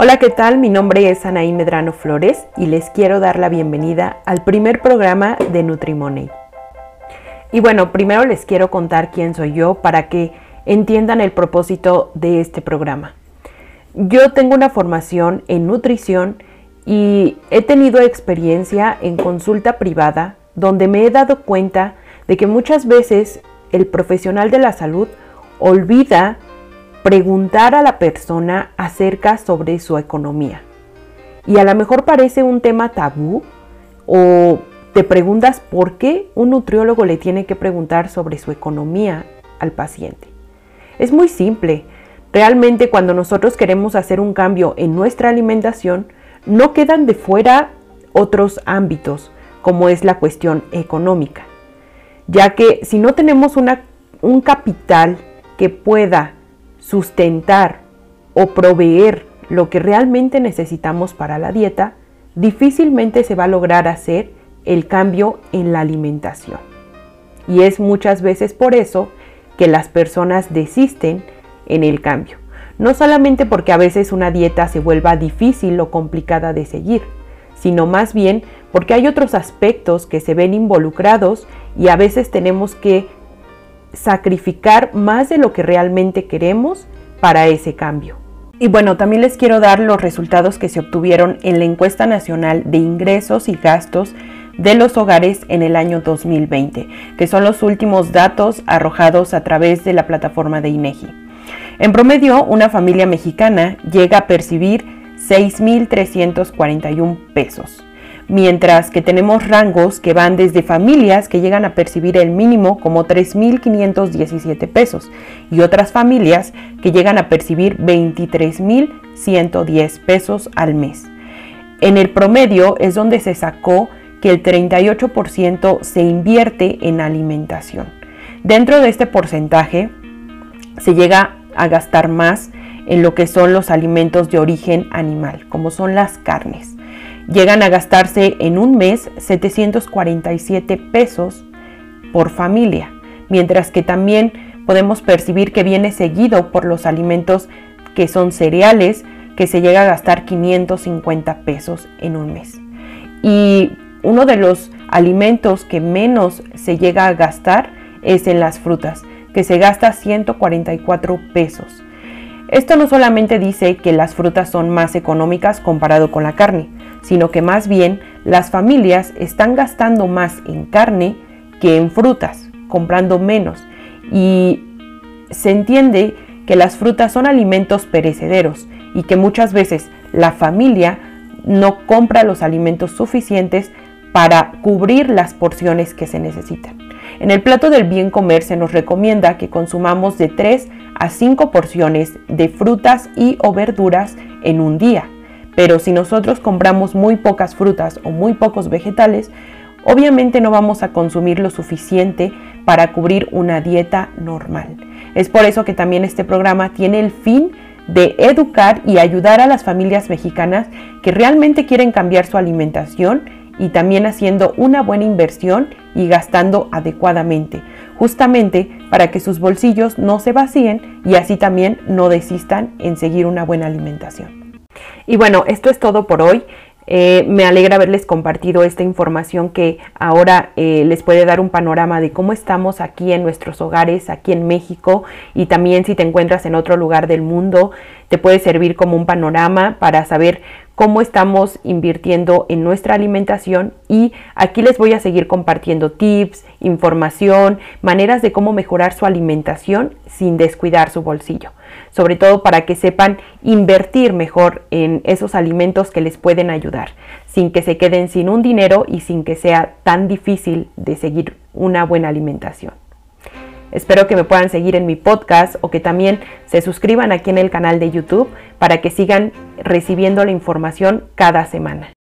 Hola, ¿qué tal? Mi nombre es Anaí Medrano Flores y les quiero dar la bienvenida al primer programa de Nutrimoney. Y bueno, primero les quiero contar quién soy yo para que entiendan el propósito de este programa. Yo tengo una formación en nutrición y he tenido experiencia en consulta privada donde me he dado cuenta de que muchas veces el profesional de la salud olvida preguntar a la persona acerca sobre su economía. Y a lo mejor parece un tema tabú o te preguntas por qué un nutriólogo le tiene que preguntar sobre su economía al paciente. Es muy simple. Realmente cuando nosotros queremos hacer un cambio en nuestra alimentación, no quedan de fuera otros ámbitos, como es la cuestión económica. Ya que si no tenemos un capital que pueda sustentar o proveer lo que realmente necesitamos para la dieta, difícilmente se va a lograr hacer el cambio en la alimentación. Y es muchas veces por eso que las personas desisten en el cambio. No solamente porque a veces una dieta se vuelva difícil o complicada de seguir, sino más bien porque hay otros aspectos que se ven involucrados y a veces tenemos que sacrificar más de lo que realmente queremos para ese cambio. Y bueno, también les quiero dar los resultados que se obtuvieron en la encuesta nacional de ingresos y gastos de los hogares en el año 2020, que son los últimos datos arrojados a través de la plataforma de INEGI. En promedio, una familia mexicana llega a percibir 6.341 pesos mientras que tenemos rangos que van desde familias que llegan a percibir el mínimo como 3.517 pesos y otras familias que llegan a percibir 23.110 pesos al mes. En el promedio es donde se sacó que el 38% se invierte en alimentación. Dentro de este porcentaje se llega a gastar más en lo que son los alimentos de origen animal, como son las carnes llegan a gastarse en un mes 747 pesos por familia, mientras que también podemos percibir que viene seguido por los alimentos que son cereales, que se llega a gastar 550 pesos en un mes. Y uno de los alimentos que menos se llega a gastar es en las frutas, que se gasta 144 pesos. Esto no solamente dice que las frutas son más económicas comparado con la carne, sino que más bien las familias están gastando más en carne que en frutas, comprando menos. Y se entiende que las frutas son alimentos perecederos y que muchas veces la familia no compra los alimentos suficientes para cubrir las porciones que se necesitan. En el plato del bien comer se nos recomienda que consumamos de 3 a 5 porciones de frutas y o verduras en un día. Pero si nosotros compramos muy pocas frutas o muy pocos vegetales, obviamente no vamos a consumir lo suficiente para cubrir una dieta normal. Es por eso que también este programa tiene el fin de educar y ayudar a las familias mexicanas que realmente quieren cambiar su alimentación y también haciendo una buena inversión y gastando adecuadamente, justamente para que sus bolsillos no se vacíen y así también no desistan en seguir una buena alimentación. Y bueno, esto es todo por hoy. Eh, me alegra haberles compartido esta información que ahora eh, les puede dar un panorama de cómo estamos aquí en nuestros hogares, aquí en México y también si te encuentras en otro lugar del mundo, te puede servir como un panorama para saber cómo estamos invirtiendo en nuestra alimentación y aquí les voy a seguir compartiendo tips, información, maneras de cómo mejorar su alimentación sin descuidar su bolsillo sobre todo para que sepan invertir mejor en esos alimentos que les pueden ayudar, sin que se queden sin un dinero y sin que sea tan difícil de seguir una buena alimentación. Espero que me puedan seguir en mi podcast o que también se suscriban aquí en el canal de YouTube para que sigan recibiendo la información cada semana.